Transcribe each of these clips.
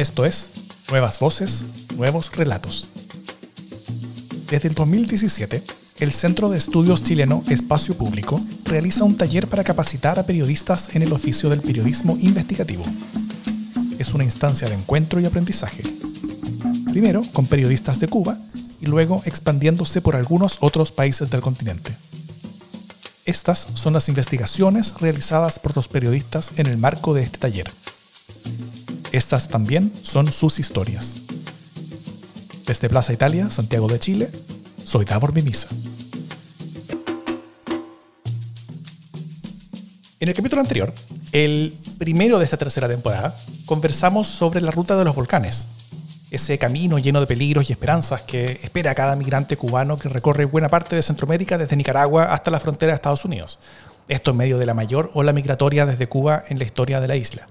Esto es Nuevas Voces, Nuevos Relatos. Desde el 2017, el Centro de Estudios Chileno Espacio Público realiza un taller para capacitar a periodistas en el oficio del periodismo investigativo. Es una instancia de encuentro y aprendizaje. Primero con periodistas de Cuba y luego expandiéndose por algunos otros países del continente. Estas son las investigaciones realizadas por los periodistas en el marco de este taller. Estas también son sus historias. Desde Plaza Italia, Santiago de Chile, soy Davor Mimisa. En el capítulo anterior, el primero de esta tercera temporada, conversamos sobre la ruta de los volcanes, ese camino lleno de peligros y esperanzas que espera cada migrante cubano que recorre buena parte de Centroamérica desde Nicaragua hasta la frontera de Estados Unidos. Esto en medio de la mayor ola migratoria desde Cuba en la historia de la isla,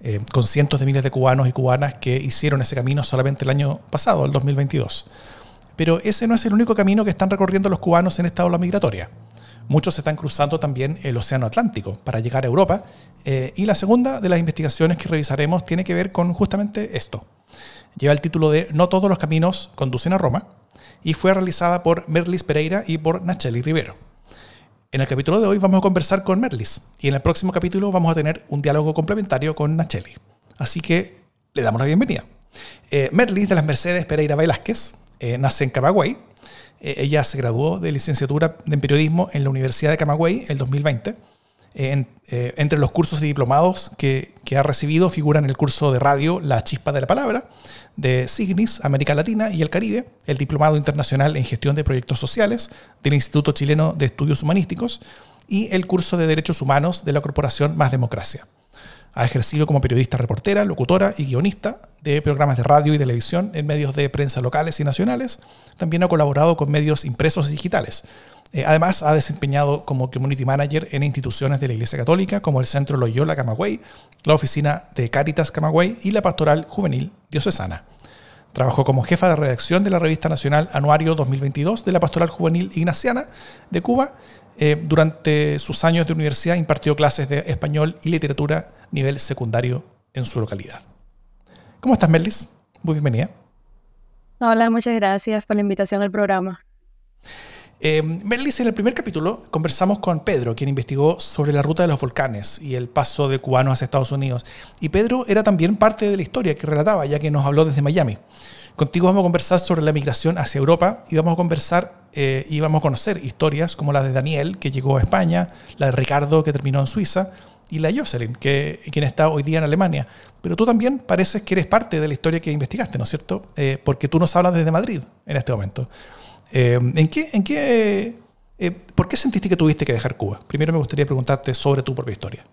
eh, con cientos de miles de cubanos y cubanas que hicieron ese camino solamente el año pasado, el 2022. Pero ese no es el único camino que están recorriendo los cubanos en esta ola migratoria. Muchos están cruzando también el Océano Atlántico para llegar a Europa. Eh, y la segunda de las investigaciones que revisaremos tiene que ver con justamente esto, lleva el título de No todos los caminos conducen a Roma y fue realizada por Merlis Pereira y por Nacheli Rivero. En el capítulo de hoy vamos a conversar con Merlis y en el próximo capítulo vamos a tener un diálogo complementario con Nacheli. Así que le damos la bienvenida. Eh, Merlis de las Mercedes Pereira Velázquez eh, nace en Camagüey. Eh, ella se graduó de licenciatura en periodismo en la Universidad de Camagüey el 2020 eh, entre los cursos y diplomados que, ha recibido figuran el curso de radio La Chispa de la Palabra, de Signis, América Latina y el Caribe, el Diplomado Internacional en Gestión de Proyectos Sociales del Instituto Chileno de Estudios Humanísticos y el curso de Derechos Humanos de la Corporación Más Democracia. Ha ejercido como periodista reportera, locutora y guionista de programas de radio y televisión en medios de prensa locales y nacionales. También ha colaborado con medios impresos y digitales eh, además, ha desempeñado como Community Manager en instituciones de la Iglesia Católica como el Centro Loyola Camagüey, la Oficina de Caritas Camagüey y la Pastoral Juvenil Diocesana. Trabajó como jefa de redacción de la revista nacional Anuario 2022 de la Pastoral Juvenil Ignaciana de Cuba. Eh, durante sus años de universidad impartió clases de español y literatura nivel secundario en su localidad. ¿Cómo estás, Merlis? Muy bienvenida. Hola, muchas gracias por la invitación al programa. Eh, Merlis, en el primer capítulo conversamos con Pedro, quien investigó sobre la ruta de los volcanes y el paso de cubanos hacia Estados Unidos. Y Pedro era también parte de la historia que relataba, ya que nos habló desde Miami. Contigo vamos a conversar sobre la migración hacia Europa y vamos a conversar eh, y vamos a conocer historias como la de Daniel, que llegó a España, la de Ricardo, que terminó en Suiza, y la de Jocelyn, que, quien está hoy día en Alemania. Pero tú también pareces que eres parte de la historia que investigaste, ¿no es cierto? Eh, porque tú nos hablas desde Madrid en este momento. Eh, ¿En qué, en qué, eh, ¿Por qué sentiste que tuviste que dejar Cuba? Primero me gustaría preguntarte sobre tu propia historia.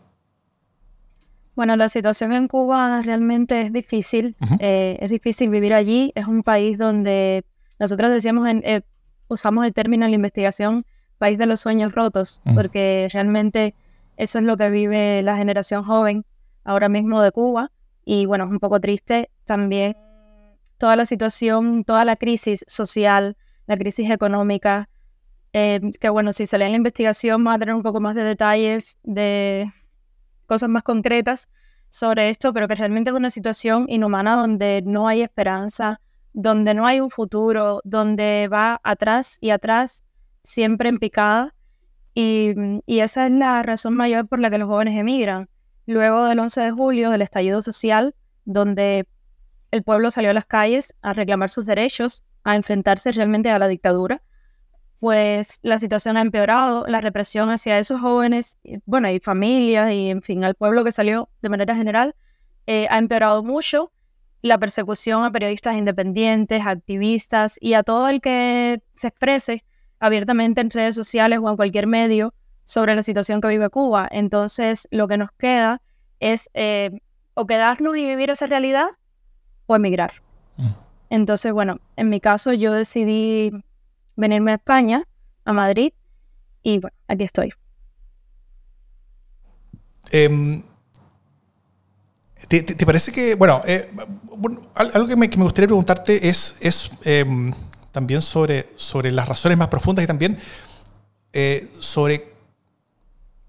Bueno, la situación en Cuba realmente es difícil. Eh, es difícil vivir allí. Es un país donde nosotros decíamos, en, usamos el término en la investigación, país de los sueños rotos, porque realmente eso es lo que vive la generación joven ahora mismo de Cuba. Y bueno, es un poco triste también toda la situación, toda la crisis social, la crisis económica, eh, que bueno, si se lee la investigación va a tener un poco más de detalles, de cosas más concretas sobre esto, pero que realmente es una situación inhumana donde no hay esperanza, donde no hay un futuro, donde va atrás y atrás, siempre en picada. Y, y esa es la razón mayor por la que los jóvenes emigran. Luego del 11 de julio, del estallido social, donde el pueblo salió a las calles a reclamar sus derechos, a enfrentarse realmente a la dictadura, pues la situación ha empeorado, la represión hacia esos jóvenes, bueno, y familias, y en fin, al pueblo que salió de manera general, eh, ha empeorado mucho. La persecución a periodistas independientes, activistas y a todo el que se exprese abiertamente en redes sociales o en cualquier medio sobre la situación que vive Cuba. Entonces, lo que nos queda es eh, o quedarnos y vivir esa realidad o emigrar. Mm. Entonces, bueno, en mi caso yo decidí venirme a España, a Madrid, y bueno, aquí estoy. Em, ¿te, parece que, bueno, eh, algo que me, gustaría preguntarte es, es em, también sobre, sobre las razones más profundas y también eh, sobre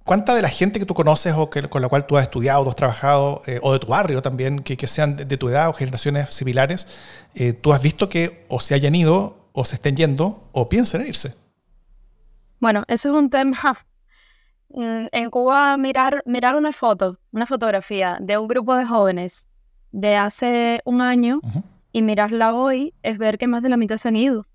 ¿Cuánta de la gente que tú conoces o que, con la cual tú has estudiado, tú has trabajado, eh, o de tu barrio también, que, sean de, tu edad o generaciones similares, eh, tú has visto que o se hayan ido, o se estén yendo, o piensan en irse? Bueno, eso es un tema. En Cuba, mirar, mirar una foto, una fotografía de un grupo de jóvenes de hace un año y mirarla hoy es ver que más de la mitad se han ido.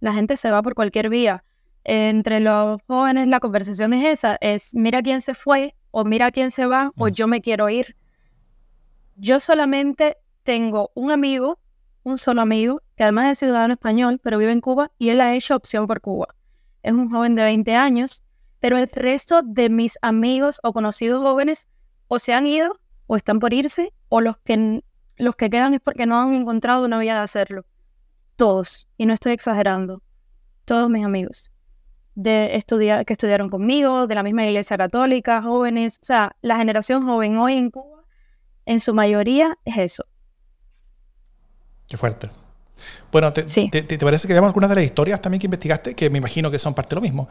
La gente se va por cualquier vía entre los jóvenes la conversación es esa, es mira quién se fue o mira quién se va o yo me quiero ir. Yo solamente tengo un amigo, un solo amigo, que además es ciudadano español, pero vive en Cuba y él ha hecho opción por Cuba. Es un joven de 20 años, pero el resto de mis amigos o conocidos jóvenes o se han ido o están por irse o los que, los que quedan es porque no han encontrado una vía de hacerlo. Todos, y no estoy exagerando, todos mis amigos de estudiar, que estudiaron conmigo, de la misma iglesia católica, jóvenes. O sea, la generación joven hoy en Cuba, en su mayoría, es eso. Qué fuerte. Bueno, te, te, parece que veamos algunas de las historias también que investigaste, que me imagino que son parte de lo mismo?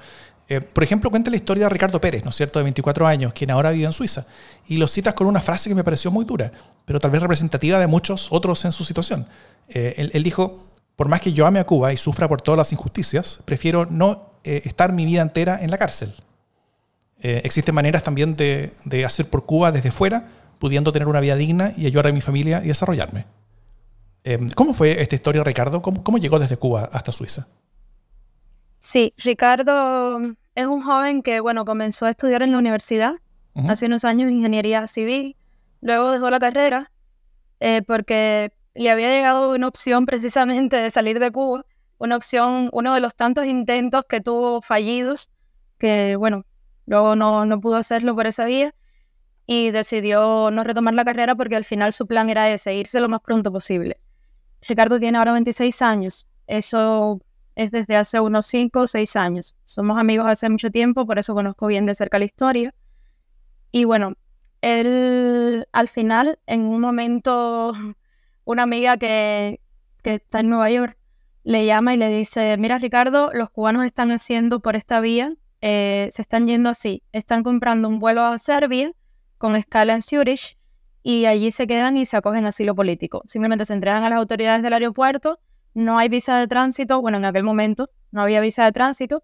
Eh, por ejemplo, cuenta la historia de Ricardo Pérez, ¿no es cierto?, de 24 años, quien ahora vive en Suiza. Y lo citas con una frase que me pareció muy dura, pero tal vez representativa de muchos otros en su situación. Eh, él dijo, por más que yo ame a Cuba y sufra por todas las injusticias, prefiero no eh, estar mi vida entera en la cárcel. Eh, existen maneras también de, hacer por Cuba desde fuera, pudiendo tener una vida digna y ayudar a mi familia y desarrollarme. Eh, ¿Cómo fue esta historia, Ricardo? ¿Cómo, llegó desde Cuba hasta Suiza? Sí, Ricardo es un joven que, bueno, comenzó a estudiar en la universidad hace unos años ingeniería civil, luego dejó la carrera porque le había llegado una opción precisamente de salir de Cuba una opción, uno de los tantos intentos que tuvo fallidos, que bueno, luego no, no pudo hacerlo por esa vía y decidió no retomar la carrera porque al final su plan era ese, irse lo más pronto posible. Ricardo tiene ahora 26 años, eso es desde hace unos 5 o 6 años. Somos amigos hace mucho tiempo, por eso conozco bien de cerca la historia. Y bueno, él al final, en un momento, una amiga que, que está en Nueva York le llama y le dice, mira Ricardo, los cubanos están haciendo por esta vía, eh, se están yendo así, están comprando un vuelo a Serbia con escala en Zurich y allí se quedan y se acogen asilo político. Simplemente se entregan a las autoridades del aeropuerto, no hay visa de tránsito, bueno, en aquel momento no había visa de tránsito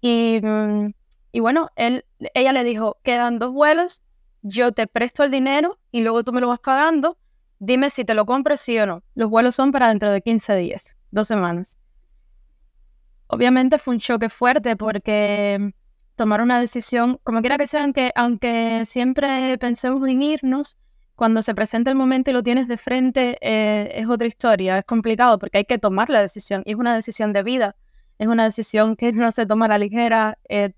y, mm, y bueno, él, ella le dijo, quedan dos vuelos, yo te presto el dinero y luego tú me lo vas pagando, dime si te lo compro sí o no. Los vuelos son para dentro de 15 días dos semanas. Obviamente fue un choque fuerte porque tomar una decisión, como quiera que sea, aunque, aunque siempre pensemos en irnos, cuando se presenta el momento y lo tienes de frente, eh, es otra historia, es complicado porque hay que tomar la decisión y es una decisión de vida, es una decisión que no se toma a la ligera, eh,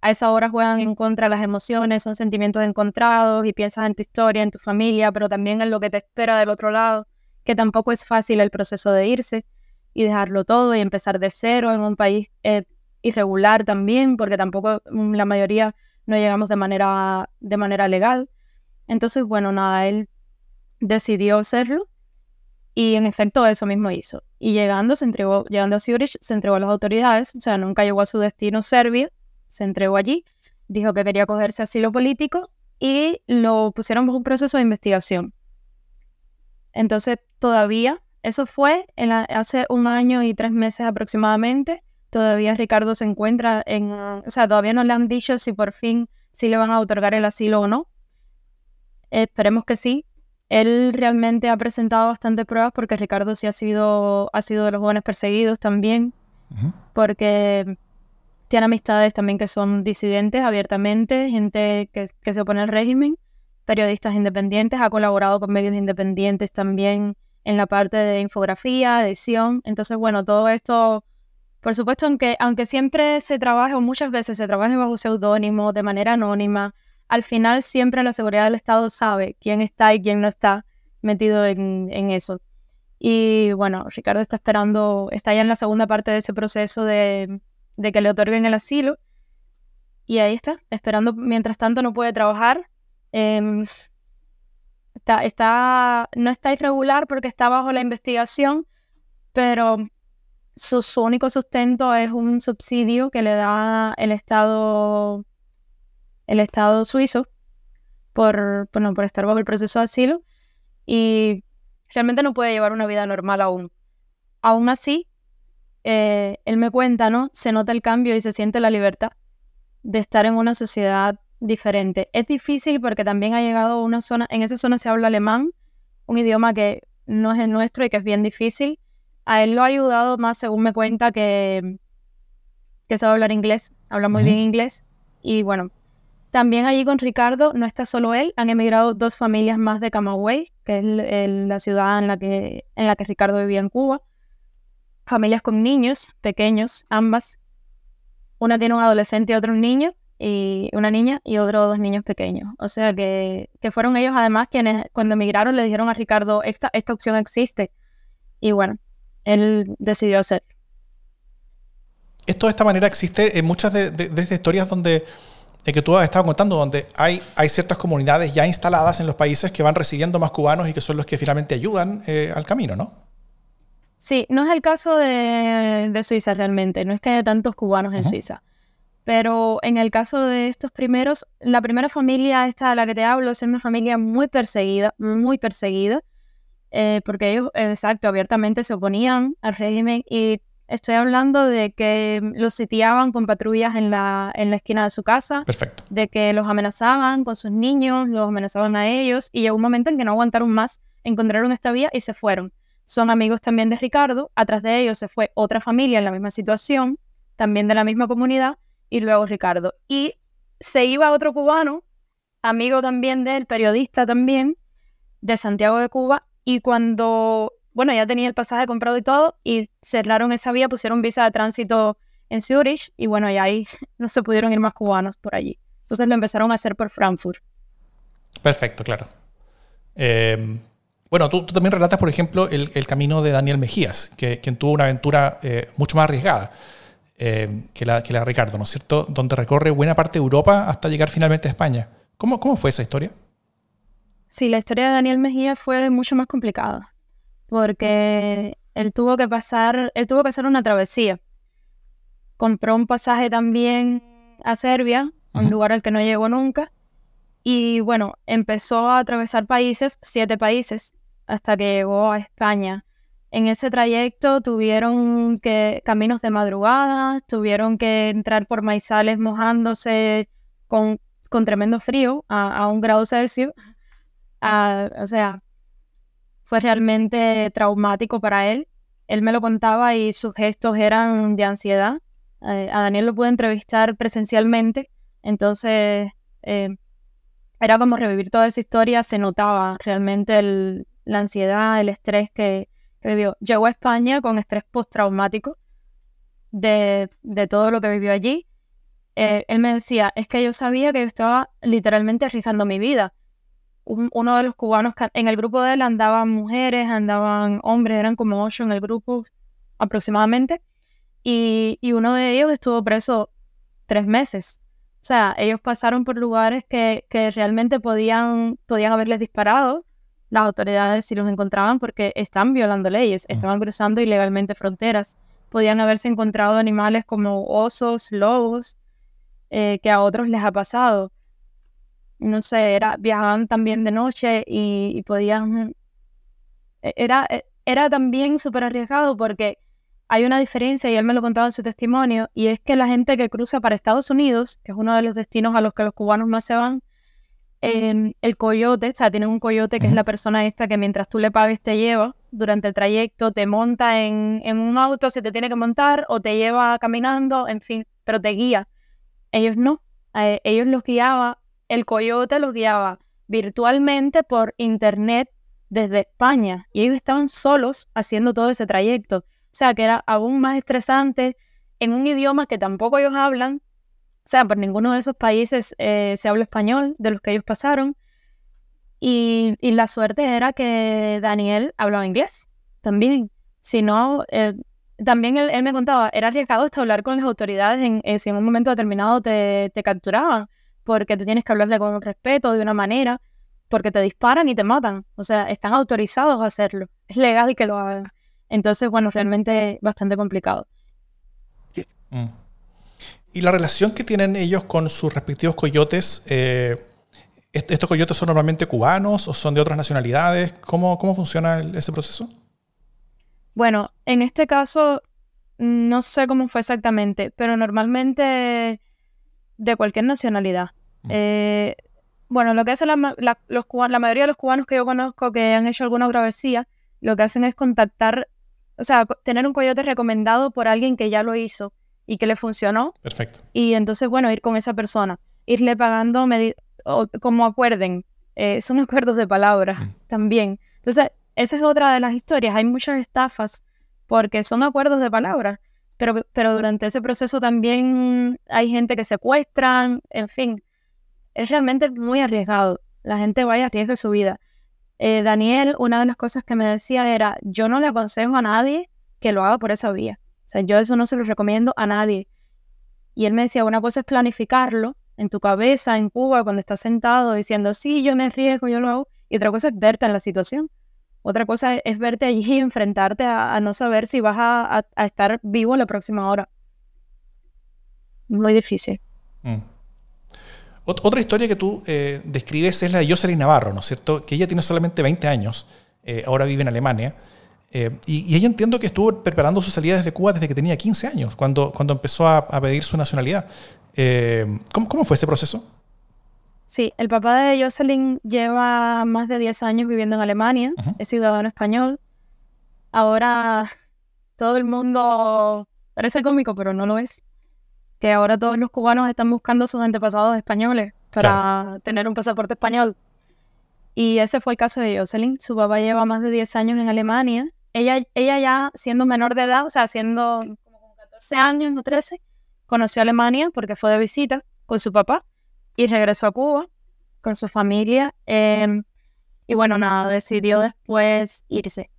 a esa hora juegan en contra las emociones, son sentimientos encontrados y piensas en tu historia, en tu familia, pero también en lo que te espera del otro lado, que tampoco es fácil el proceso de irse y dejarlo todo y empezar de cero en un país eh, irregular también, porque tampoco mm, la mayoría no llegamos de manera, de manera legal. Entonces, bueno, nada, él decidió hacerlo y en efecto eso mismo hizo. Y llegando, se entregó, llegando a Zurich, se entregó a las autoridades, o sea, nunca llegó a su destino Serbia, se entregó allí, dijo que quería cogerse asilo político y lo pusieron bajo un proceso de investigación. Entonces, todavía eso fue en hace un año y tres meses aproximadamente. Todavía Ricardo se encuentra en, o sea, todavía no le han dicho si por fin si le van a otorgar el asilo o no. Esperemos que sí. Él realmente ha presentado bastantes pruebas porque Ricardo sí ha sido, ha sido de los jóvenes perseguidos también, porque tiene amistades también que son disidentes abiertamente, gente que, que se opone al régimen, periodistas independientes, ha colaborado con medios independientes también en la parte de infografía, edición. Entonces, bueno, todo esto, por supuesto, aunque, aunque siempre se trabaje o muchas veces se trabaje bajo seudónimo, de manera anónima, al final siempre la seguridad del Estado sabe quién está y quién no está metido en, eso. Y bueno, Ricardo está esperando, está ya en la segunda parte de ese proceso de, que le otorguen el asilo. Y ahí está, esperando, mientras tanto no puede trabajar. Em, Está, está, no está irregular porque está bajo la investigación, pero su, único sustento es un subsidio que le da el Estado el Estado suizo por, bueno, por estar bajo el proceso de asilo y realmente no puede llevar una vida normal aún. Aún así, eh, él me cuenta, ¿no? Se nota el cambio y se siente la libertad de estar en una sociedad diferente. Es difícil porque también ha llegado a una zona, en esa zona se habla alemán, un idioma que no es el nuestro y que es bien difícil. A él lo ha ayudado más, según me cuenta, que, que sabe hablar inglés, habla muy bien inglés. Y bueno, también allí con Ricardo no está solo él, han emigrado dos familias más de Camagüey, que es la ciudad en la, que, en la que Ricardo vivía en Cuba. Familias con niños pequeños, ambas. Una tiene un adolescente y otro un niño, y una niña y otro dos niños pequeños. O sea que, que, fueron ellos además quienes cuando emigraron le dijeron a Ricardo, esta, esta opción existe. Y bueno, él decidió hacerlo. Esto de esta manera existe en muchas de, estas historias donde que tú has estado contando, donde hay, hay ciertas comunidades ya instaladas en los países que van recibiendo más cubanos y que son los que finalmente ayudan eh, al camino, ¿no? Sí, no es el caso de, de, Suiza realmente, no es que haya tantos cubanos en Suiza. Pero en el caso de estos primeros, la primera familia esta de la que te hablo es una familia muy perseguida, muy perseguida, eh, porque ellos, exacto, abiertamente se oponían al régimen y estoy hablando de que los sitiaban con patrullas en la, en la esquina de su casa, Perfecto. de que los amenazaban con sus niños, los amenazaban a ellos y llegó un momento en que no aguantaron más, encontraron esta vía y se fueron. Son amigos también de Ricardo, atrás de ellos se fue otra familia en la misma situación, también de la misma comunidad, y luego Ricardo. Y se iba otro cubano, amigo también de él, periodista también, de Santiago de Cuba, y cuando, bueno, ya tenía el pasaje comprado y todo, y cerraron esa vía, pusieron visa de tránsito en Zurich, y bueno, y ahí no se pudieron ir más cubanos por allí. Entonces lo empezaron a hacer por Frankfurt. Perfecto, claro. Eh, bueno, tú, tú, también relatas, por ejemplo, el, el, camino de Daniel Mejías, que, quien tuvo una aventura eh, mucho más arriesgada. Eh, que, la, que la Ricardo, ¿no es cierto? Donde recorre buena parte de Europa hasta llegar finalmente a España. ¿Cómo, cómo fue esa historia? Sí, la historia de Daniel Mejía fue mucho más complicada, porque él tuvo que pasar, él tuvo que hacer una travesía. Compró un pasaje también a Serbia, un uh -huh. lugar al que no llegó nunca, y bueno, empezó a atravesar países, siete países, hasta que llegó a España. En ese trayecto tuvieron que caminos de madrugada, tuvieron que entrar por maizales mojándose con, con tremendo frío a, a, un grado Celsius. A, o sea, fue realmente traumático para él. Él me lo contaba y sus gestos eran de ansiedad. Eh, a Daniel lo pude entrevistar presencialmente, entonces eh, era como revivir toda esa historia, se notaba realmente el, la ansiedad, el estrés que, que vivió. Llegó a España con estrés postraumático de, de todo lo que vivió allí. Eh, él me decía, es que yo sabía que yo estaba literalmente arriesgando mi vida. Un, uno de los cubanos, en el grupo de él andaban mujeres, andaban hombres, eran como ocho en el grupo aproximadamente, y, y uno de ellos estuvo preso tres meses. O sea, ellos pasaron por lugares que, que realmente podían, podían haberles disparado, las autoridades si los encontraban porque están violando leyes, estaban cruzando ilegalmente fronteras. Podían haberse encontrado animales como osos, lobos, eh, que a otros les ha pasado. No sé, era, viajaban también de noche y, y podían... Era, era también súper arriesgado porque hay una diferencia, y él me lo contaba en su testimonio, y es que la gente que cruza para Estados Unidos, que es uno de los destinos a los que los cubanos más se van, eh, el coyote, o sea, tienen un coyote que uh -huh. es la persona esta que mientras tú le pagues te lleva durante el trayecto, te monta en, en, un auto, se te tiene que montar, o te lleva caminando, en fin, pero te guía. Ellos no, eh, ellos los guiaba, el coyote los guiaba virtualmente por internet desde España, y ellos estaban solos haciendo todo ese trayecto. O sea, que era aún más estresante en un idioma que tampoco ellos hablan. O sea, por ninguno de esos países eh, se habla español de los que ellos pasaron. Y, y, la suerte era que Daniel hablaba inglés también. Si no, eh, también él, él, me contaba, era arriesgado hasta hablar con las autoridades en, eh, si en un momento determinado te, te capturaban, porque tú tienes que hablarle con respeto, de una manera, porque te disparan y te matan. O sea, están autorizados a hacerlo. Es legal que lo hagan. Entonces, bueno, realmente bastante complicado. Mm. ¿Y la relación que tienen ellos con sus respectivos coyotes? Eh, ¿Estos coyotes son normalmente cubanos o son de otras nacionalidades? ¿Cómo, cómo funciona ese proceso? Bueno, en este caso no sé cómo fue exactamente, pero normalmente de cualquier nacionalidad. Mm. Eh, bueno, lo que hacen la, los, la mayoría de los cubanos que yo conozco que han hecho alguna travesía, lo que hacen es contactar, o sea, tener un coyote recomendado por alguien que ya lo hizo y que le funcionó. Perfecto. Y entonces, bueno, ir con esa persona, irle pagando como acuerden. Eh, son acuerdos de palabras mm. también. Entonces, esa es otra de las historias. Hay muchas estafas porque son acuerdos de palabras, pero, pero durante ese proceso también hay gente que secuestran, en fin, es realmente muy arriesgado. La gente vaya a arriesgar su vida. Eh, Daniel, una de las cosas que me decía era, yo no le aconsejo a nadie que lo haga por esa vía. O sea, yo eso no se lo recomiendo a nadie. Y él me decía, una cosa es planificarlo en tu cabeza, en Cuba, cuando estás sentado diciendo, sí, yo me arriesgo, yo lo hago. Y otra cosa es verte en la situación. Otra cosa es verte allí y enfrentarte a, no saber si vas a, estar vivo la próxima hora. Muy difícil. Mm. Otra historia que tú eh, describes es la de Jocelyn Navarro, ¿no es cierto? Que ella tiene solamente 20 años, eh, ahora vive en Alemania. Eh, y, ella entiendo que estuvo preparando su salida desde Cuba desde que tenía 15 años, cuando, cuando empezó a, pedir su nacionalidad. ¿cómo, ¿Cómo fue ese proceso? Sí, el papá de Jocelyn lleva más de 10 años viviendo en Alemania, es ciudadano español. Ahora todo el mundo parece cómico, pero no lo es. Que ahora todos los cubanos están buscando sus antepasados españoles para tener un pasaporte español. Y ese fue el caso de Jocelyn. Su papá lleva más de 10 años en Alemania. Ella, ella ya siendo menor de edad, o sea, siendo como con 14 años o 13, conoció Alemania porque fue de visita con su papá y regresó a Cuba con su familia. Em, y bueno, nada, decidió después irse.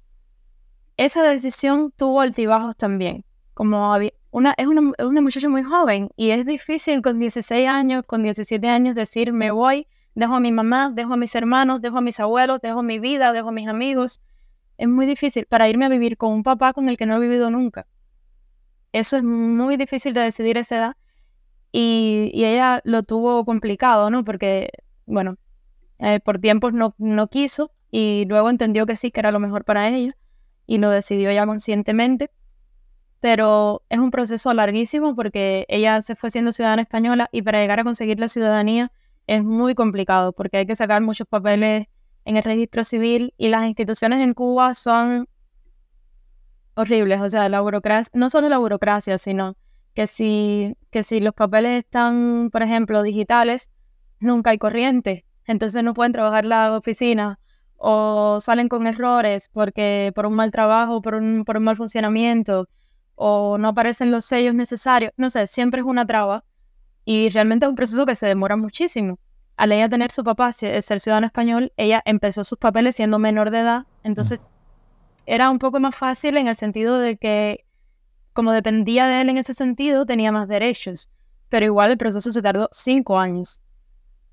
Esa decisión tuvo altibajos también. Como una, es, una, una muchacha muy joven y es difícil con 16 años, con 17 años decir me voy, dejo a mi mamá, dejo a mis hermanos, dejo a mis abuelos, dejo mi vida, dejo a mis amigos. Es muy difícil para irme a vivir con un papá con el que no he vivido nunca. Eso es muy difícil de decidir esa edad y, ella lo tuvo complicado, ¿no? Porque, bueno, eh, por tiempos no, no quiso y luego entendió que sí, que era lo mejor para ella y lo decidió ya conscientemente. Pero es un proceso larguísimo porque ella se fue siendo ciudadana española y para llegar a conseguir la ciudadanía es muy complicado porque hay que sacar muchos papeles en el registro civil y las instituciones en Cuba son horribles. O sea, la burocracia, no solo la burocracia, sino que si, que si los papeles están, por ejemplo, digitales, nunca hay corriente, entonces no pueden trabajar la oficina o salen con errores porque por un mal trabajo, por un, por un mal funcionamiento o no aparecen los sellos necesarios, no sé, siempre es una traba y realmente es un proceso que se demora muchísimo. Al ella tener su papá, ser ciudadano español, ella empezó sus papeles siendo menor de edad, entonces era un poco más fácil en el sentido de que como dependía de él en ese sentido, tenía más derechos. Pero igual el proceso se tardó cinco años.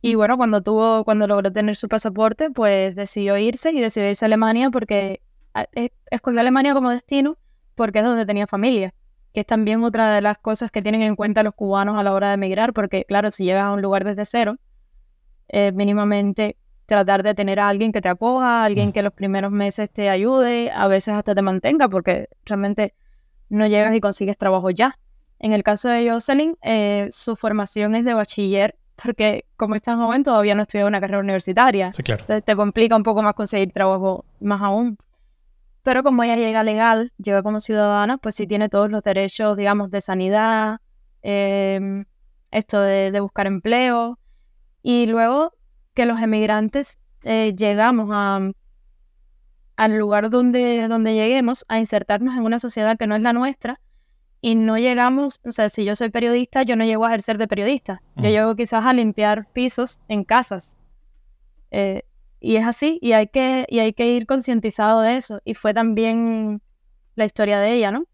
Y bueno, cuando tuvo, cuando logró tener su pasaporte, pues decidió irse y decidió irse a Alemania porque e, escogió Alemania como destino porque es donde tenía familia, que es también otra de las cosas que tienen en cuenta los cubanos a la hora de emigrar, porque claro, si llegas a un lugar desde cero, eh, mínimamente tratar de tener a alguien que te acoja, alguien que los primeros meses te ayude, a veces hasta te mantenga, porque realmente no llegas y consigues trabajo ya. En el caso de Jocelyn, eh, su formación es de bachiller, porque como es tan joven todavía no estudia una carrera universitaria. Sí, claro. Entonces te complica un poco más conseguir trabajo más aún. Pero como ella llega legal, llega como ciudadana, pues sí tiene todos los derechos, digamos, de sanidad, em, esto de, buscar empleo. Y luego que los emigrantes eh, llegamos a, al lugar donde, donde lleguemos a insertarnos en una sociedad que no es la nuestra y no llegamos, o sea, si yo soy periodista, yo no llego a ejercer de periodista, yo llego quizás a limpiar pisos en casas. Eh, y es así, y hay que, y hay que ir concientizado de eso. Y fue también la historia de ella, ¿no?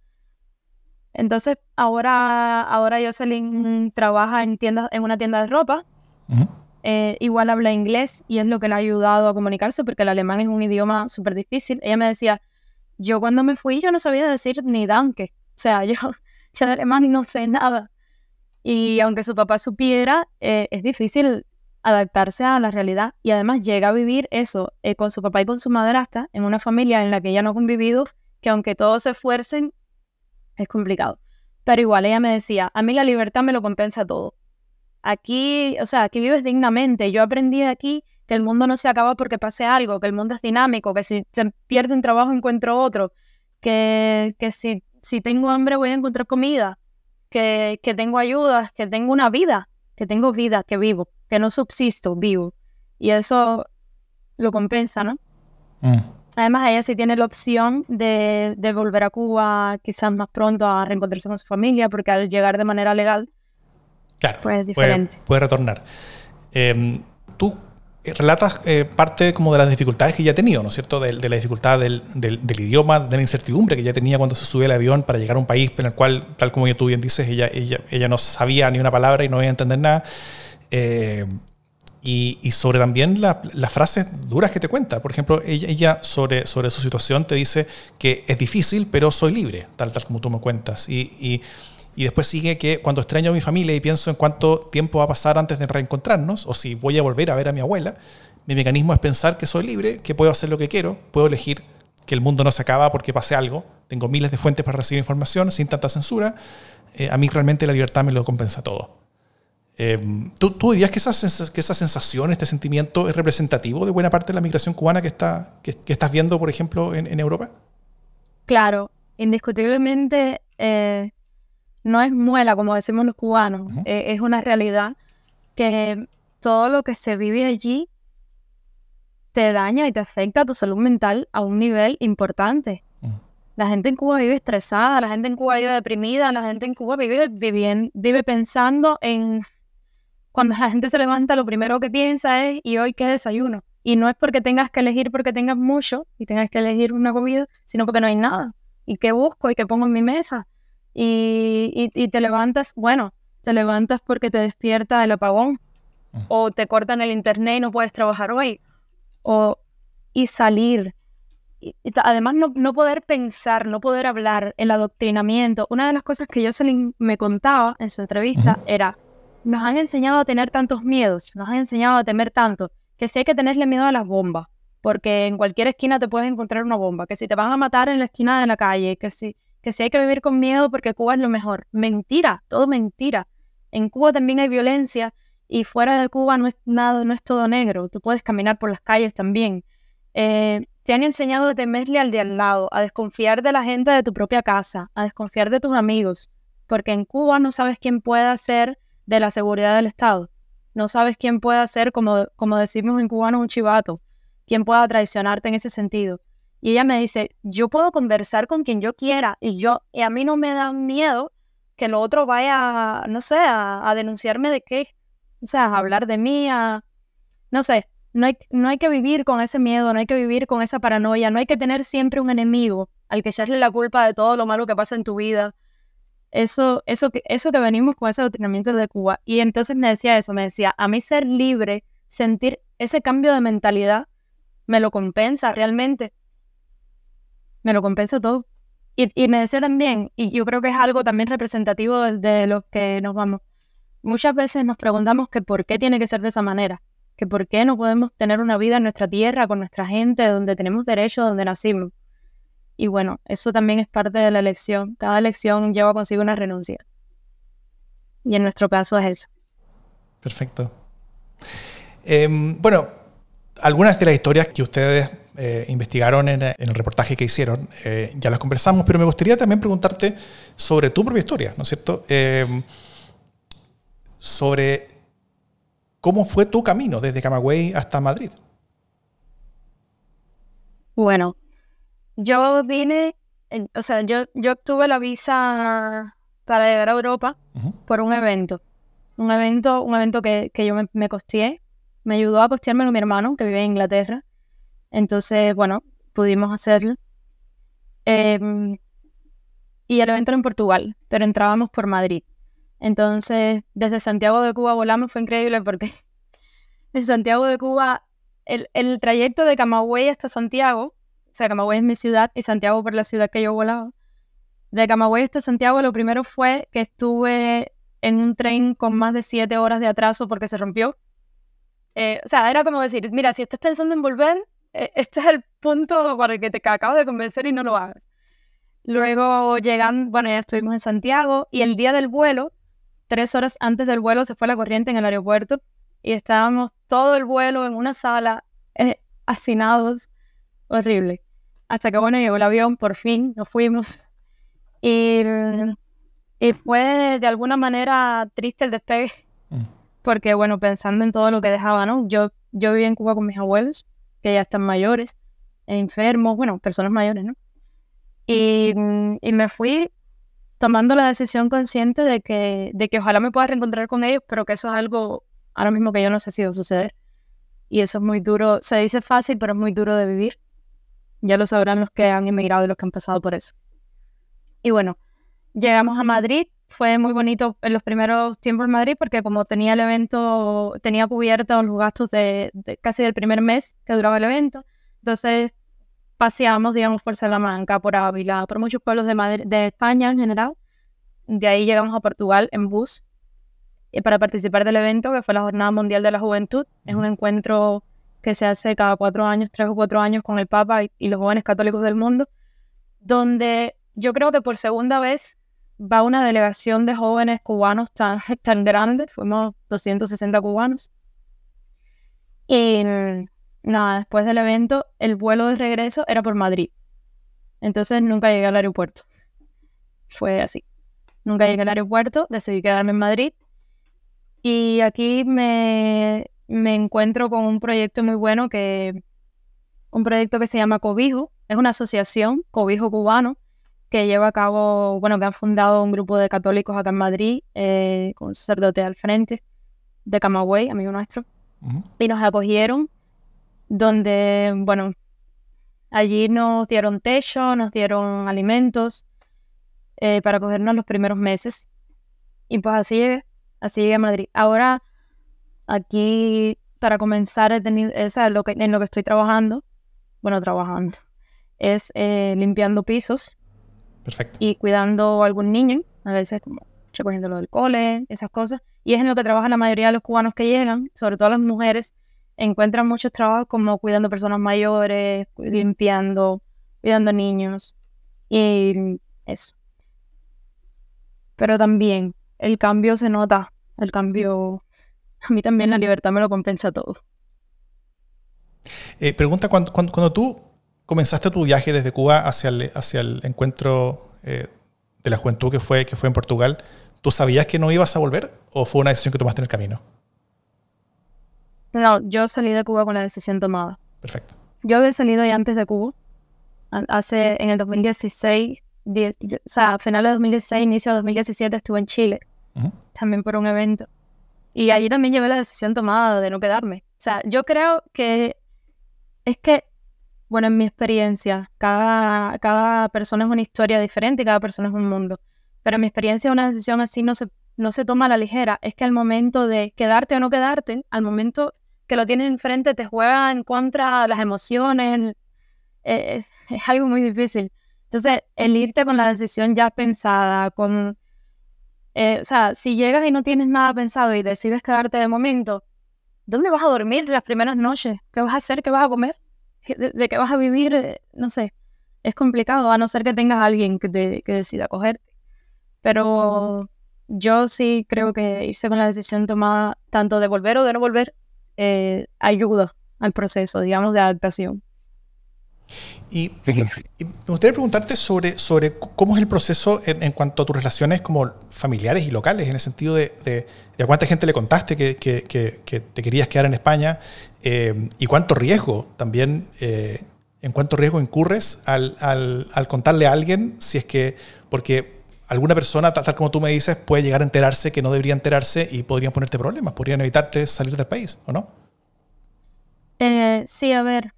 Entonces, ahora, ahora Jocelyn trabaja en, tiendas, en una tienda de ropa. Eh, igual habla inglés y es lo que le ha ayudado a comunicarse porque el alemán es un idioma súper difícil. Ella me decía, yo cuando me fui yo no sabía decir ni danke, o sea, yo, yo de alemán no sé nada. Y aunque su papá supiera, eh, es difícil adaptarse a la realidad. Y además llega a vivir eso eh, con su papá y con su madrastra en una familia en la que ella no ha convivido, que aunque todos se esfuercen, es complicado. Pero igual ella me decía, a mí la libertad me lo compensa todo. Aquí, o sea, aquí vives dignamente. Yo aprendí aquí que el mundo no se acaba porque pase algo, que el mundo es dinámico, que si se pierde un trabajo encuentro otro, que, que si, si tengo hambre voy a encontrar comida, que, que tengo ayudas, que tengo una vida, que tengo vida, que vivo, que no subsisto, vivo. Y eso lo compensa, ¿no? Mm. Además, ella sí tiene la opción de, de, volver a Cuba quizás más pronto a reencontrarse con su familia, porque al llegar de manera legal, claro, pues es diferente. Puede, retornar. Em, ¿Tú eh, relatas eh, parte como de las dificultades que ya ha tenido, ¿no es cierto? De, la dificultad del, idioma, de la incertidumbre que ya tenía cuando se subía al avión para llegar a un país en el cual, tal como tú bien dices, ella, ella, ella no sabía ni una palabra y no iba a entender nada. Eh, y, sobre también las frases duras que te cuenta. Por ejemplo, ella, ella, sobre, sobre su situación te dice que es difícil, pero soy libre, tal, tal como tú me cuentas. y y después sigue que cuando extraño a mi familia y pienso en cuánto tiempo va a pasar antes de reencontrarnos, o si voy a volver a ver a mi abuela, mi mecanismo es pensar que soy libre, que puedo hacer lo que quiero, puedo elegir que el mundo no se acaba porque pase algo, tengo miles de fuentes para recibir información sin tanta censura, eh, a mí realmente la libertad me lo compensa todo. Em, ¿tú, ¿tú, dirías que esa, que esa sensación, este sentimiento es representativo de buena parte de la migración cubana que, está, que, estás viendo, por ejemplo, en, Europa? Claro, indiscutiblemente eh, no es muela, como decimos los cubanos, eh, es una realidad que todo lo que se vive allí te daña y te afecta a tu salud mental a un nivel importante. La gente en Cuba vive estresada, la gente en Cuba vive deprimida, la gente en Cuba vive, vive pensando en... Cuando la gente se levanta, lo primero que piensa es, ¿y hoy qué desayuno? Y no es porque tengas que elegir porque tengas mucho y tengas que elegir una comida, sino porque no hay nada. ¿Y qué busco y qué pongo en mi mesa? Y, te levantas, bueno, te levantas porque te despierta el apagón o te cortan el internet y no puedes trabajar hoy o, y salir. Y, además no, no, poder pensar, no poder hablar, el adoctrinamiento. Una de las cosas que Jocelyn me contaba en su entrevista era, nos han enseñado a tener tantos miedos, nos han enseñado a temer tanto, que si hay que tenerle miedo a las bombas, porque en cualquier esquina te puedes encontrar una bomba, que si te van a matar en la esquina de la calle, que si que si hay que vivir con miedo porque Cuba es lo mejor. Mentira, todo mentira. En Cuba también hay violencia y fuera de Cuba no es nada, no es todo negro. Tú puedes caminar por las calles también. Eh, te han enseñado a temerle al de al lado, a desconfiar de la gente de tu propia casa, a desconfiar de tus amigos, porque en Cuba no sabes quién pueda ser de la seguridad del Estado. No sabes quién pueda ser, como, como decimos en cubano, un chivato, quién pueda traicionarte en ese sentido. Y ella me dice, yo puedo conversar con quien yo quiera y yo, y a mí no me da miedo que lo otro vaya, no sé, a, denunciarme de qué, o sea, a hablar de mí, a, no sé, no hay, no hay que vivir con ese miedo, no hay que vivir con esa paranoia, no hay que tener siempre un enemigo al que echarle la culpa de todo lo malo que pasa en tu vida. Eso, eso, que, eso que venimos con ese adoctrinamiento de Cuba. Y entonces me decía eso, me decía, a mí ser libre, sentir ese cambio de mentalidad, me lo compensa realmente me lo compensa todo. Y, me decía también, y yo creo que es algo también representativo de, los que nos vamos, muchas veces nos preguntamos que por qué tiene que ser de esa manera, que por qué no podemos tener una vida en nuestra tierra, con nuestra gente, donde tenemos derecho, donde nacimos. Y bueno, eso también es parte de la elección. Cada elección lleva consigo una renuncia. Y en nuestro caso es eso. Perfecto. Em, bueno, algunas de las historias que ustedes eh, investigaron en, el reportaje que hicieron, eh, ya las conversamos, pero me gustaría también preguntarte sobre tu propia historia, ¿no es cierto? Eh, sobre cómo fue tu camino desde Camagüey hasta Madrid. Bueno, yo vine, o sea, yo, yo obtuve la visa para llegar a Europa por un evento. Un evento, un evento que, yo me, me costeé. Me ayudó a costeármelo mi hermano, que vive en Inglaterra. Entonces, bueno, pudimos hacerlo. Em, y el evento era en Portugal, pero entrábamos por Madrid. Entonces, desde Santiago de Cuba volamos, fue increíble porque desde Santiago de Cuba, el, el trayecto de Camagüey hasta Santiago, o sea, Camagüey es mi ciudad y Santiago por la ciudad que yo volaba. De Camagüey hasta Santiago, lo primero fue que estuve en un tren con más de siete horas de atraso porque se rompió. Eh, o sea, era como decir, mira, si estás pensando en volver, este es el punto para el que te acabo de convencer y no lo hagas. Luego llegan, bueno, ya estuvimos en Santiago y el día del vuelo, tres horas antes del vuelo, se fue la corriente en el aeropuerto y estábamos todo el vuelo en una sala, eh, hacinados, horrible. Hasta que, bueno, llegó el avión, por fin, nos fuimos. Y, y fue de alguna manera triste el despegue, mm. porque, bueno, pensando en todo lo que dejaba, ¿no? Yo, yo viví en Cuba con mis abuelos, que ya están mayores, enfermos, bueno, personas mayores, ¿no? Y, y, me fui tomando la decisión consciente de que, de que ojalá me pueda reencontrar con ellos, pero que eso es algo ahora mismo que yo no sé si va a suceder. Y eso es muy duro, se dice fácil, pero es muy duro de vivir. Ya lo sabrán los que han emigrado y los que han pasado por eso. Y bueno, llegamos a Madrid, fue muy bonito en los primeros tiempos en Madrid porque como tenía el evento, tenía cubiertos los gastos de, casi del primer mes que duraba el evento, entonces paseamos, digamos, por Salamanca, por Ávila, por muchos pueblos de, Madrid, de España en general. De ahí llegamos a Portugal en bus eh, para participar del evento que fue la Jornada Mundial de la Juventud. Es un encuentro que se hace cada cuatro años, tres o cuatro años con el Papa y, los jóvenes católicos del mundo, donde yo creo que por segunda vez va una delegación de jóvenes cubanos tan, tan grande, fuimos 260 cubanos. Y nada, después del evento, el vuelo de regreso era por Madrid. Entonces nunca llegué al aeropuerto. Fue así. Nunca llegué al aeropuerto, decidí quedarme en Madrid. Y aquí me, me encuentro con un proyecto muy bueno que un proyecto que se llama Cobijo, es una asociación, Cobijo Cubano, que lleva a cabo, bueno, que han fundado un grupo de católicos acá en Madrid, eh, con un sacerdote al frente, de Camagüey, amigo nuestro, y nos acogieron, donde, bueno, allí nos dieron techo, nos dieron alimentos eh, para acogernos los primeros meses, y pues así llegué, así llegué a Madrid. Ahora Aquí, para comenzar, he tenido, lo que, en lo que estoy trabajando, bueno, trabajando, es eh, limpiando pisos. Perfecto. Y cuidando a algún niño, a veces como recogiéndolo del cole, esas cosas. Y es en lo que trabaja la mayoría de los cubanos que llegan, sobre todo las mujeres, encuentran muchos trabajos como cuidando personas mayores, limpiando, cuidando niños y eso. Pero también el cambio se nota, el cambio a mí también la libertad me lo compensa todo. Eh, pregunta, cuando, cuando, tú comenzaste tu viaje desde Cuba hacia el, hacia el encuentro eh, de la juventud que fue, que fue en Portugal, ¿tú sabías que no ibas a volver o fue una decisión que tomaste en el camino? No, yo salí de Cuba con la decisión tomada. Perfecto. Yo había salido ya antes de Cuba, hace en el 2016, o sea, a finales de 2016, inicio de 2017 estuve en Chile, también por un evento. Y allí también llevé la decisión tomada de no quedarme. O sea, yo creo que es que, bueno, en mi experiencia, cada, cada persona es una historia diferente y cada persona es un mundo. Pero en mi experiencia una decisión así no se, no se toma a la ligera. Es que al momento de quedarte o no quedarte, al momento que lo tienes enfrente, te juega en contra las emociones. Es, es algo muy difícil. Entonces, el irte con la decisión ya pensada, con eh, o sea, si llegas y no tienes nada pensado y decides quedarte de momento, ¿dónde vas a dormir las primeras noches? ¿Qué vas a hacer? ¿Qué vas a comer? ¿De, qué vas a vivir? Eh, no sé. Es complicado, a no ser que tengas a alguien que, que decida cogerte. Pero yo sí creo que irse con la decisión tomada, tanto de volver o de no volver, eh, ayuda al proceso, digamos, de adaptación. Y, me gustaría preguntarte sobre, sobre cómo es el proceso en, cuanto a tus relaciones como familiares y locales, en el sentido de, de, a cuánta gente le contaste que, que, que, te querías quedar en España eh, y cuánto riesgo también, eh, en cuánto riesgo incurres al, al, al, contarle a alguien si es que, porque alguna persona, tal, como tú me dices, puede llegar a enterarse que no debería enterarse y podrían ponerte problemas, podrían evitarte salir del país, ¿o no? Eh, sí, a ver,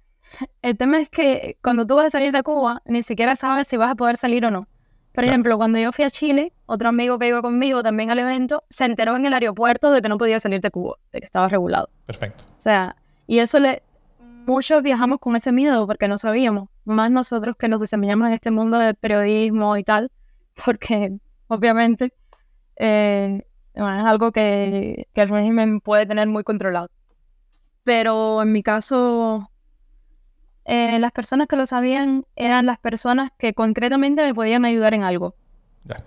el tema es que cuando tú vas a salir de Cuba, ni siquiera sabes si vas a poder salir o no. Por ejemplo, cuando yo fui a Chile, otro amigo que iba conmigo también al evento, se enteró en el aeropuerto de que no podía salir de Cuba, de que estaba regulado. Perfecto. O sea, y eso le... Muchos viajamos con ese miedo porque no sabíamos, más nosotros que nos desempeñamos en este mundo del periodismo y tal, porque obviamente eh, es algo que, que el régimen puede tener muy controlado. Pero en mi caso, eh, las personas que lo sabían eran las personas que concretamente me podían ayudar en algo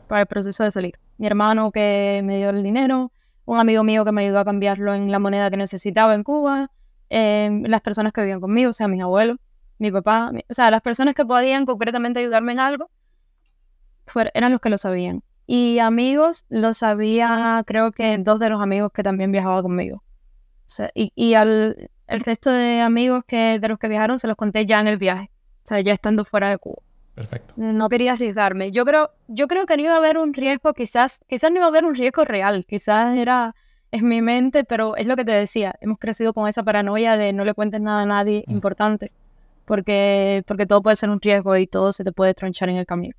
para el proceso de salir. Mi hermano que me dio el dinero, un amigo mío que me ayudó a cambiarlo en la moneda que necesitaba en Cuba, eh, las personas que vivían conmigo, o sea, mis abuelos, mi papá, o sea, las personas que podían concretamente ayudarme en algo, eran los que lo sabían. Y amigos, lo sabía, creo que dos de los amigos que también viajaban conmigo. O sea, y, y al el resto de amigos que, de los que viajaron se los conté ya en el viaje. O sea, ya estando fuera de Cuba. Perfecto. No quería arriesgarme. Yo creo, yo creo que no iba a haber un riesgo, quizás, quizás no iba a haber un riesgo real. Quizás era en mi mente, pero es lo que te decía. Hemos crecido con esa paranoia de no le cuentes nada a nadie mm. importante. Porque, porque todo puede ser un riesgo y todo se te puede tronchar en el camino.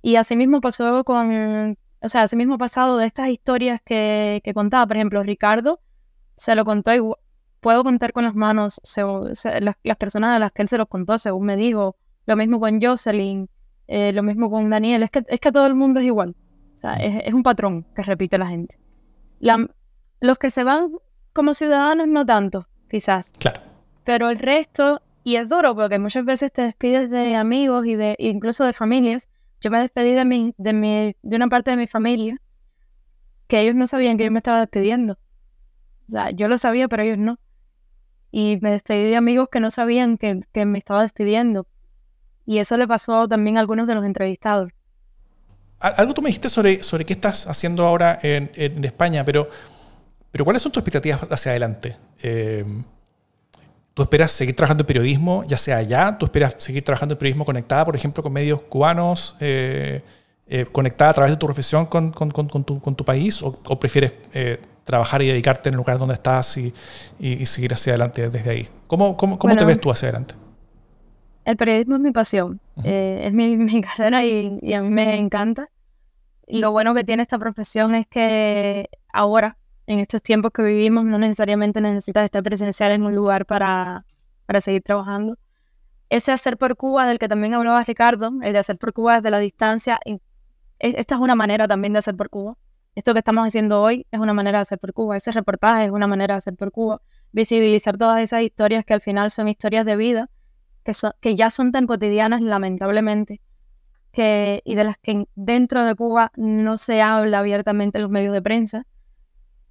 Y así mismo pasó con, o sea, así mismo pasado de estas historias que, que contaba, por ejemplo, Ricardo se lo contó, igual, puedo contar con las manos las, personas a las que él se los contó, según me dijo. Lo mismo con Jocelyn, eh, lo mismo con Daniel. Es que, es que todo el mundo es igual. O sea, es, un patrón que repite la gente. los que se van como ciudadanos, no tanto, quizás. Claro. Pero el resto, y es duro porque muchas veces te despides de amigos y de incluso de familias. Yo me despedí de, mi, de, mi, de una parte de mi familia que ellos no sabían que yo me estaba despidiendo. O sea, yo lo sabía, pero ellos no y me despedí de amigos que no sabían que, me estaba despidiendo. Y eso le pasó también a algunos de los entrevistados. Algo tú me dijiste sobre, sobre qué estás haciendo ahora en, España, pero, pero ¿cuáles son tus expectativas hacia adelante? Eh, ¿Tú esperas seguir trabajando en periodismo, ya sea allá? ¿Tú esperas seguir trabajando en periodismo conectada, por ejemplo, con medios cubanos, eh, eh, conectada a través de tu profesión con, tu, país? ¿O, prefieres trabajar y dedicarte en el lugar donde estás y, seguir hacia adelante desde ahí. ¿Cómo, cómo, cómo te ves tú hacia adelante? El periodismo es mi pasión, eh, es mi, mi carrera y, a mí me encanta. Y lo bueno que tiene esta profesión es que ahora, en estos tiempos que vivimos, no necesariamente necesitas estar presencial en un lugar para, para seguir trabajando. Ese hacer por Cuba del que también hablaba Ricardo, el de hacer por Cuba desde la distancia, esta es una manera también de hacer por Cuba esto que estamos haciendo hoy es una manera de hacer por Cuba, ese reportaje es una manera de hacer por Cuba, visibilizar todas esas historias que al final son historias de vida, que, que ya son tan cotidianas lamentablemente, y de las que dentro de Cuba no se habla abiertamente en los medios de prensa.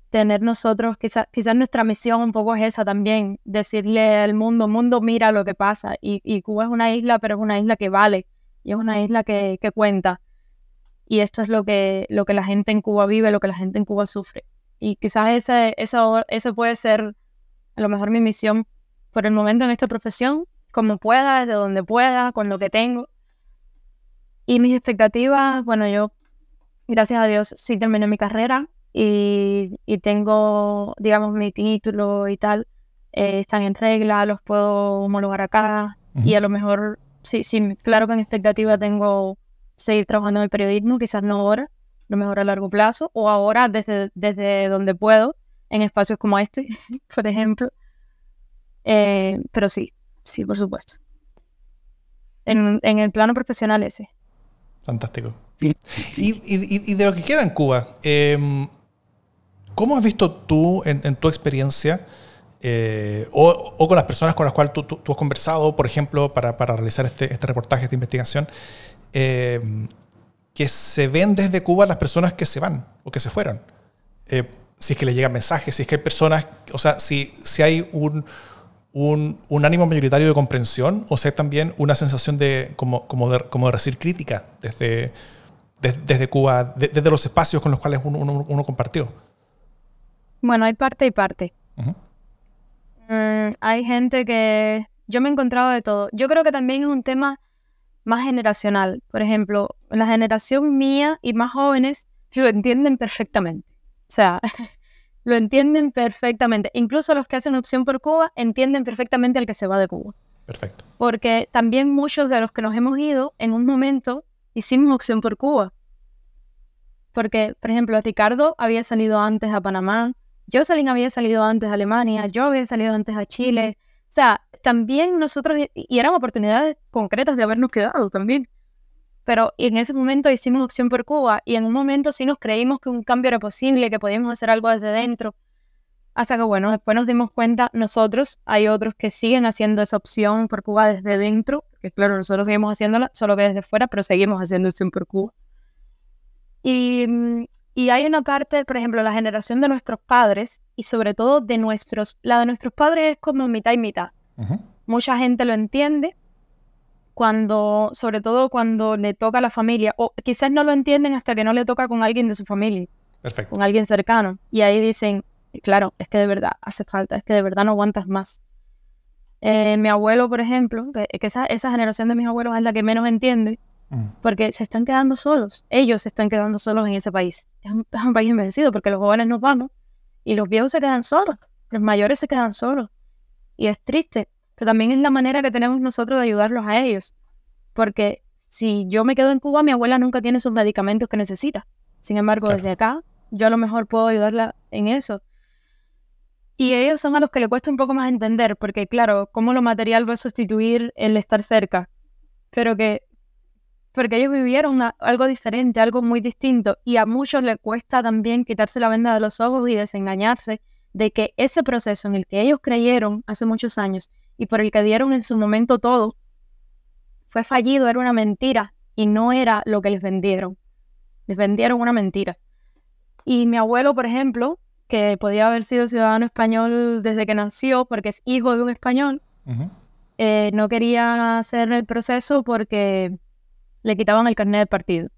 Tener nosotros, quizás quizá nuestra misión un poco es esa también, decirle al mundo, mundo mira lo que pasa, y, Cuba es una isla, pero es una isla que vale, y es una isla que, que cuenta y esto es lo que, lo que la gente en Cuba vive, lo que la gente en Cuba sufre. Y quizás ese, ese, puede ser a lo mejor mi misión por el momento en esta profesión, como pueda, desde donde pueda, con lo que tengo. Y mis expectativas, bueno, yo, gracias a Dios, sí terminé mi carrera y, tengo, digamos, mi título y tal, eh, están en regla, los puedo homologar acá y a lo mejor, sí, sí, claro que en expectativa tengo seguir trabajando en el periodismo, quizás no ahora, lo mejor a largo plazo, o ahora desde, desde donde puedo, en espacios como este, por ejemplo. Eh, pero sí, sí, por supuesto. En, el plano profesional ese. Fantástico. Y, de lo que queda en Cuba, em, ¿cómo has visto tú en, tu experiencia eh, o, con las personas con las cuales tú, has conversado, por ejemplo, para, para realizar este, este reportaje, esta investigación, Em, que se ven desde Cuba las personas que se van o que se fueron. Eh, si es que les llegan mensajes, si es que hay personas, o sea, si, si hay un, un, ánimo mayoritario de comprensión o sea también una sensación de como, como, de, como de recibir crítica desde, desde, Cuba, desde los espacios con los cuales uno, compartió. Bueno, hay parte y parte. Mm, hay gente que yo me he encontrado de todo. Yo creo que también es un tema más generacional. Por ejemplo, la generación mía y más jóvenes lo entienden perfectamente. O sea, lo entienden perfectamente. Incluso los que hacen opción por Cuba entienden perfectamente al que se va de Cuba. Perfecto. Porque también muchos de los que nos hemos ido, en un momento hicimos opción por Cuba. Porque, por ejemplo, Ricardo había salido antes a Panamá, Jocelyn había salido antes a Alemania, yo había salido antes a Chile. O sea, también nosotros, y eran oportunidades concretas de habernos quedado también. pero en ese momento hicimos opción por Cuba y en un momento sí nos creímos que un cambio era posible, que podíamos hacer algo desde dentro. Hasta que, bueno, después nos dimos cuenta nosotros, hay otros que siguen haciendo esa opción por Cuba desde dentro, que claro, nosotros seguimos haciéndola, solo que desde fuera, pero seguimos haciendo opción por Cuba. Y, y hay una parte, por ejemplo, la generación de nuestros padres y sobre todo de nuestros, la de nuestros padres es como mitad y mitad. Mucha gente lo entiende, cuando, sobre todo cuando le toca a la familia, o quizás no lo entienden hasta que no le toca con alguien de su familia, Perfecto. con alguien cercano. Y ahí dicen, claro, es que de verdad hace falta, es que de verdad no aguantas más. Eh, mi abuelo, por ejemplo, que, esa, esa, generación de mis abuelos es la que menos entiende, mm. porque se están quedando solos, ellos se están quedando solos en ese país. Es un, es un país envejecido porque los jóvenes nos vamos y los viejos se quedan solos, los mayores se quedan solos. Y es triste, pero también es la manera que tenemos nosotros de ayudarlos a ellos. Porque si yo me quedo en Cuba, mi abuela nunca tiene sus medicamentos que necesita. Sin embargo, desde acá, yo a lo mejor puedo ayudarla en eso. Y ellos son a los que le cuesta un poco más entender, porque claro, cómo lo material va a sustituir el estar cerca. Pero que, porque ellos vivieron algo diferente, algo muy distinto, y a muchos les cuesta también quitarse la venda de los ojos y desengañarse de que ese proceso en el que ellos creyeron hace muchos años y por el que dieron en su momento todo, fue fallido, era una mentira y no era lo que les vendieron. Les vendieron una mentira. Y mi abuelo, por ejemplo, que podía haber sido ciudadano español desde que nació, porque es hijo de un español, eh, no quería hacer el proceso porque le quitaban el carnet del partido.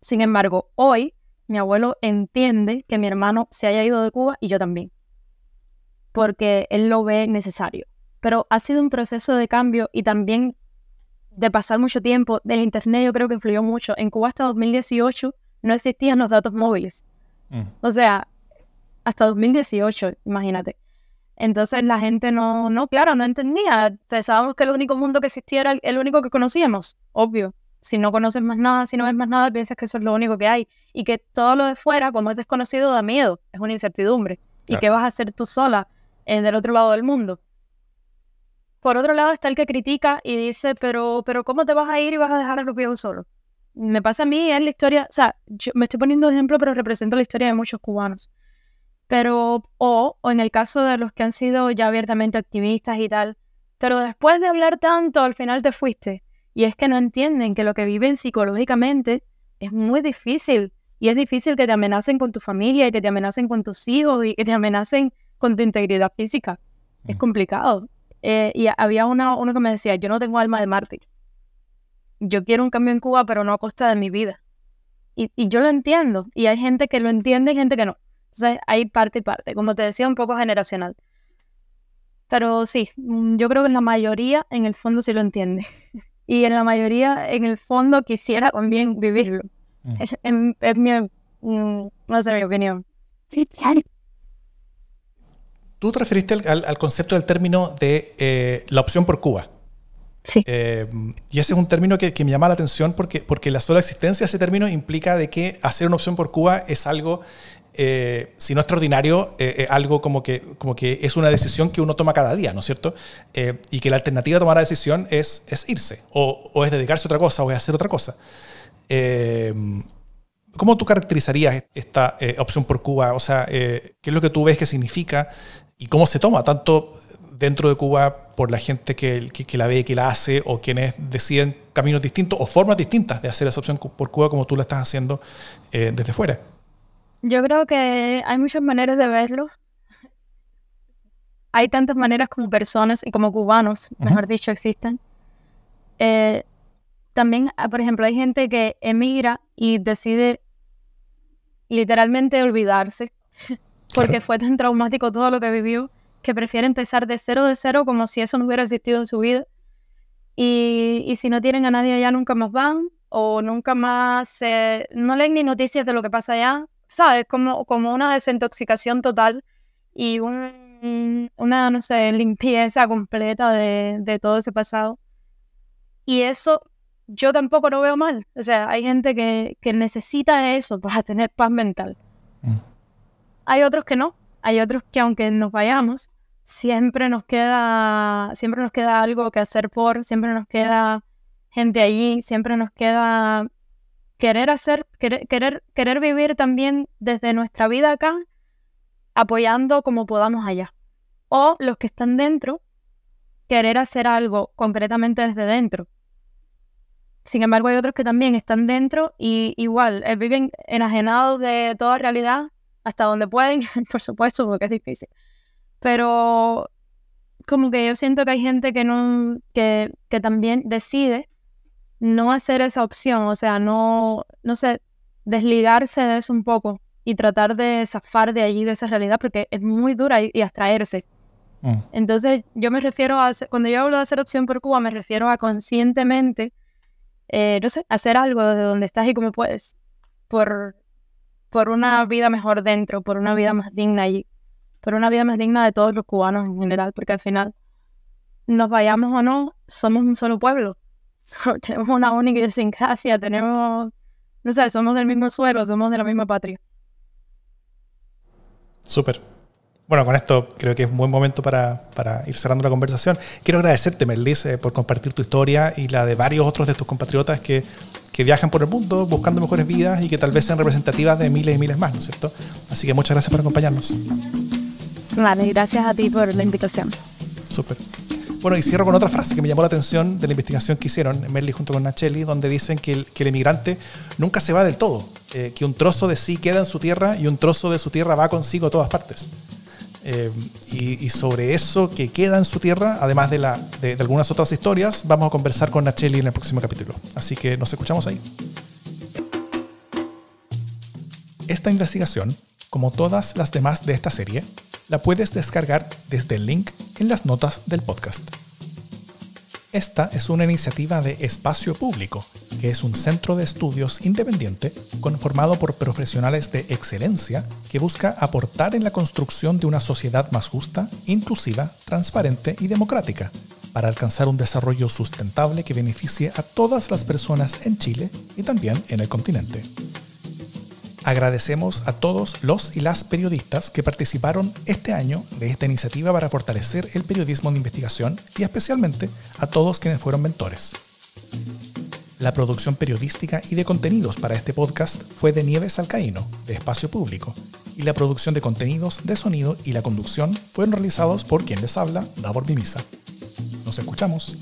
Sin embargo, hoy mi abuelo entiende que mi hermano se haya ido de Cuba y yo también, porque él lo ve necesario pero ha sido un proceso de cambio y también de pasar mucho tiempo. Del Internet yo creo que influyó mucho. En Cuba hasta 2018 no existían los datos móviles. Mm. O sea, hasta 2018, imagínate. Entonces la gente no, no, claro, no entendía. Pensábamos que el único mundo que existía era el, único que conocíamos, obvio. Si no conoces más nada, si no ves más nada, piensas que eso es lo único que hay. Y que todo lo de fuera, como es desconocido, da miedo, es una incertidumbre. ¿Y qué vas a hacer tú sola en el otro lado del mundo? Por otro lado está el que critica y dice, pero, pero ¿cómo te vas a ir y vas a dejar a los viejos solos? Me pasa a mí, es la historia, o sea, yo me estoy poniendo ejemplo, pero represento la historia de muchos cubanos. Pero, o, o en el caso de los que han sido ya abiertamente activistas y tal, pero después de hablar tanto, al final te fuiste. Y es que no entienden que lo que viven psicológicamente es muy difícil. Y es difícil que te amenacen con tu familia y que te amenacen con tus hijos y que te amenacen con tu integridad física. Es complicado. Eh, y había una, uno que me decía, yo no tengo alma de mártir. Yo quiero un cambio en Cuba, pero no a costa de mi vida. Y, y yo lo entiendo. Y hay gente que lo entiende y gente que no. Entonces hay parte y parte. Como te decía, un poco generacional. Pero sí, mm, yo creo que en la mayoría, en el fondo, sí lo entiende. Y en la mayoría, en el fondo, quisiera también vivirlo. Mm. Es, mi, mm, no sé, mi opinión. Tú te referiste al, concepto del término de eh, la opción por Cuba. Sí. Eh, y ese es un término que, me llama la atención porque, porque la sola existencia de ese término implica de que hacer una opción por Cuba es algo, eh, si no extraordinario, algo como que, como que es una decisión que uno toma cada día, ¿no es cierto? y que la alternativa a tomar la decisión es, es irse, o, o, es dedicarse a otra cosa, o es hacer otra cosa. ¿Cómo tú caracterizarías esta opción por Cuba? O sea, ¿qué es lo que tú ves que significa? Y cómo se toma, tanto dentro de Cuba por la gente que, que, la ve, que la hace, o quienes deciden caminos distintos o formas distintas de hacer esa opción por Cuba como tú la estás haciendo eh, desde fuera. Yo creo que hay muchas maneras de verlo. Hay tantas maneras como personas y como cubanos, mejor dicho, existen. Eh, también, ah, por ejemplo, hay gente que emigra y decide literalmente olvidarse porque fue tan traumático todo lo que vivió que prefiere empezar de cero de cero como si eso no hubiera existido en su vida. Y, y si no tienen a nadie allá, nunca más van o nunca más no leen ni noticias de lo que pasa allá. ¿Sabes? Como, como una desintoxicación total y un, una, no sé, limpieza completa de, de todo ese pasado. Y eso yo tampoco lo veo mal. O sea, hay gente que, que necesita eso para tener paz mental. Mm. Hay otros que no. Hay otros que aunque nos vayamos, siempre nos queda, siempre nos queda algo que hacer por, siempre nos queda gente allí, siempre nos queda querer hacer, querer, querer, querer vivir también desde nuestra vida acá, apoyando como podamos allá. O los que están dentro, querer hacer algo concretamente desde dentro. Sin embargo, hay otros que también están dentro y igual eh, viven enajenados de toda realidad hasta donde pueden, por supuesto, porque es difícil. Pero como que yo siento que hay gente que no, que, que también decide no hacer esa opción, o sea, no, no sé, desligarse de eso un poco y tratar de zafar de allí, de esa realidad, porque es muy dura y, abstraerse. Mm. Entonces, yo me refiero a, cuando yo hablo de hacer opción por Cuba, me refiero a conscientemente, eh, no sé, hacer algo desde donde estás y como puedes, por, por una vida mejor dentro, por una vida más digna allí, por una vida más digna de todos los cubanos en general, porque al final, nos vayamos o no, somos un solo pueblo tenemos una única idiosincrasia, tenemos, no sé, somos del mismo suelo, somos de la misma patria. Súper. Bueno, con esto creo que es un buen momento para, ir cerrando la conversación. Quiero agradecerte, Merlis, eh, por compartir tu historia y la de varios otros de tus compatriotas que, que, viajan por el mundo buscando mejores vidas y que tal vez sean representativas de miles y miles más, ¿no es cierto? Así que muchas gracias por acompañarnos. Vale, gracias a ti por la invitación. Súper. Bueno, y cierro con otra frase que me llamó la atención de la investigación que hicieron Merli junto con Nacheli, donde dicen que el, que el emigrante nunca se va del todo, eh, que un trozo de sí queda en su tierra y un trozo de su tierra va consigo a todas partes. Eh, y, sobre eso que queda en su tierra, además de, de, algunas otras historias, vamos a conversar con Nacheli en el próximo capítulo. Así que nos escuchamos ahí. Esta investigación, como todas las demás de esta serie, la puedes descargar desde el link en las notas del podcast. Esta es una iniciativa de Espacio Público, que es un centro de estudios independiente conformado por profesionales de excelencia que busca aportar en la construcción de una sociedad más justa, inclusiva, transparente y democrática, para alcanzar un desarrollo sustentable que beneficie a todas las personas en Chile y también en el continente. Agradecemos a todos los y las periodistas que participaron este año de esta iniciativa para fortalecer el periodismo de investigación y especialmente a todos quienes fueron mentores. La producción periodística y de contenidos para este podcast fue de Nieves Alcaíno, de Espacio Público, y la producción de contenidos de sonido y la conducción fueron realizados por quien les habla, Davor Mimisa. Nos escuchamos.